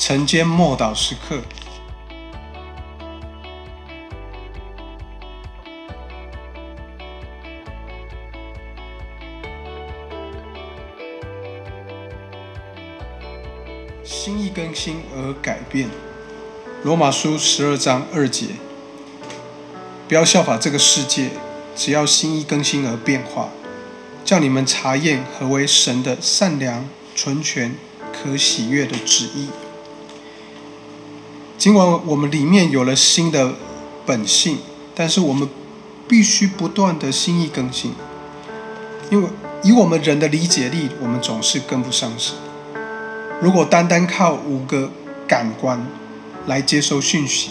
晨间默祷时刻。心意更新而改变。罗马书十二章二节，不要效法这个世界，只要心意更新而变化，叫你们查验何为神的善良、纯全、可喜悦的旨意。尽管我们里面有了新的本性，但是我们必须不断的心意更新，因为以我们人的理解力，我们总是跟不上神。如果单单靠五个感官来接收讯息，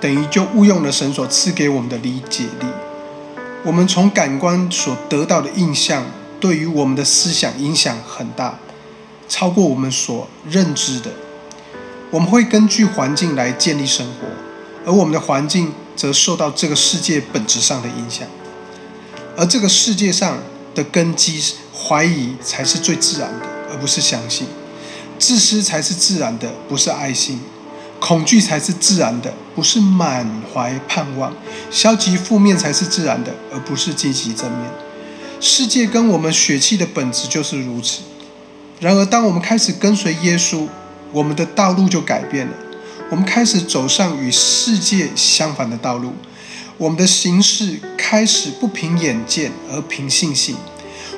等于就误用了神所赐给我们的理解力。我们从感官所得到的印象，对于我们的思想影响很大，超过我们所认知的。我们会根据环境来建立生活，而我们的环境则受到这个世界本质上的影响。而这个世界上的根基，怀疑才是最自然的，而不是相信。自私才是自然的，不是爱心；恐惧才是自然的，不是满怀盼望；消极负面才是自然的，而不是积极正面。世界跟我们血气的本质就是如此。然而，当我们开始跟随耶稣，我们的道路就改变了。我们开始走上与世界相反的道路，我们的行事开始不凭眼见，而凭信心。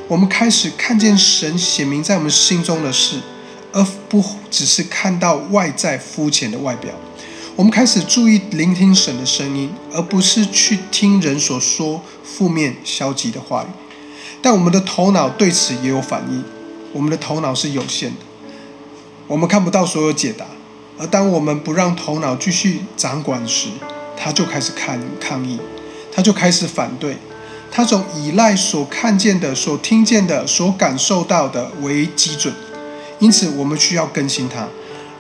我们开始看见神显明在我们心中的事。而不只是看到外在肤浅的外表，我们开始注意聆听神的声音，而不是去听人所说负面消极的话语。但我们的头脑对此也有反应。我们的头脑是有限的，我们看不到所有解答。而当我们不让头脑继续掌管时，他就开始抗抗议，他就开始反对。他总依赖所看见的、所听见的、所感受到的为基准。因此，我们需要更新它，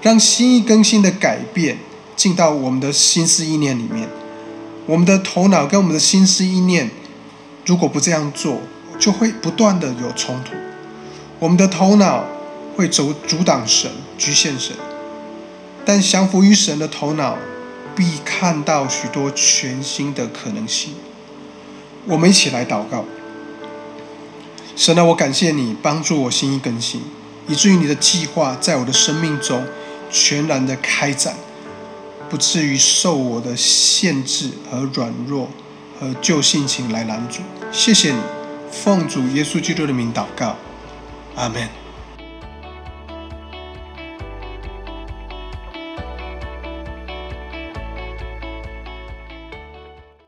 让心意更新的改变进到我们的心思意念里面。我们的头脑跟我们的心思意念，如果不这样做，就会不断的有冲突。我们的头脑会阻阻挡神、局限神，但降服于神的头脑，必看到许多全新的可能性。我们一起来祷告：神啊，我感谢你帮助我心意更新。以至于你的计划在我的生命中全然的开展，不至于受我的限制和软弱和旧性情来拦阻。谢谢你，奉主耶稣基督的名祷告，阿门。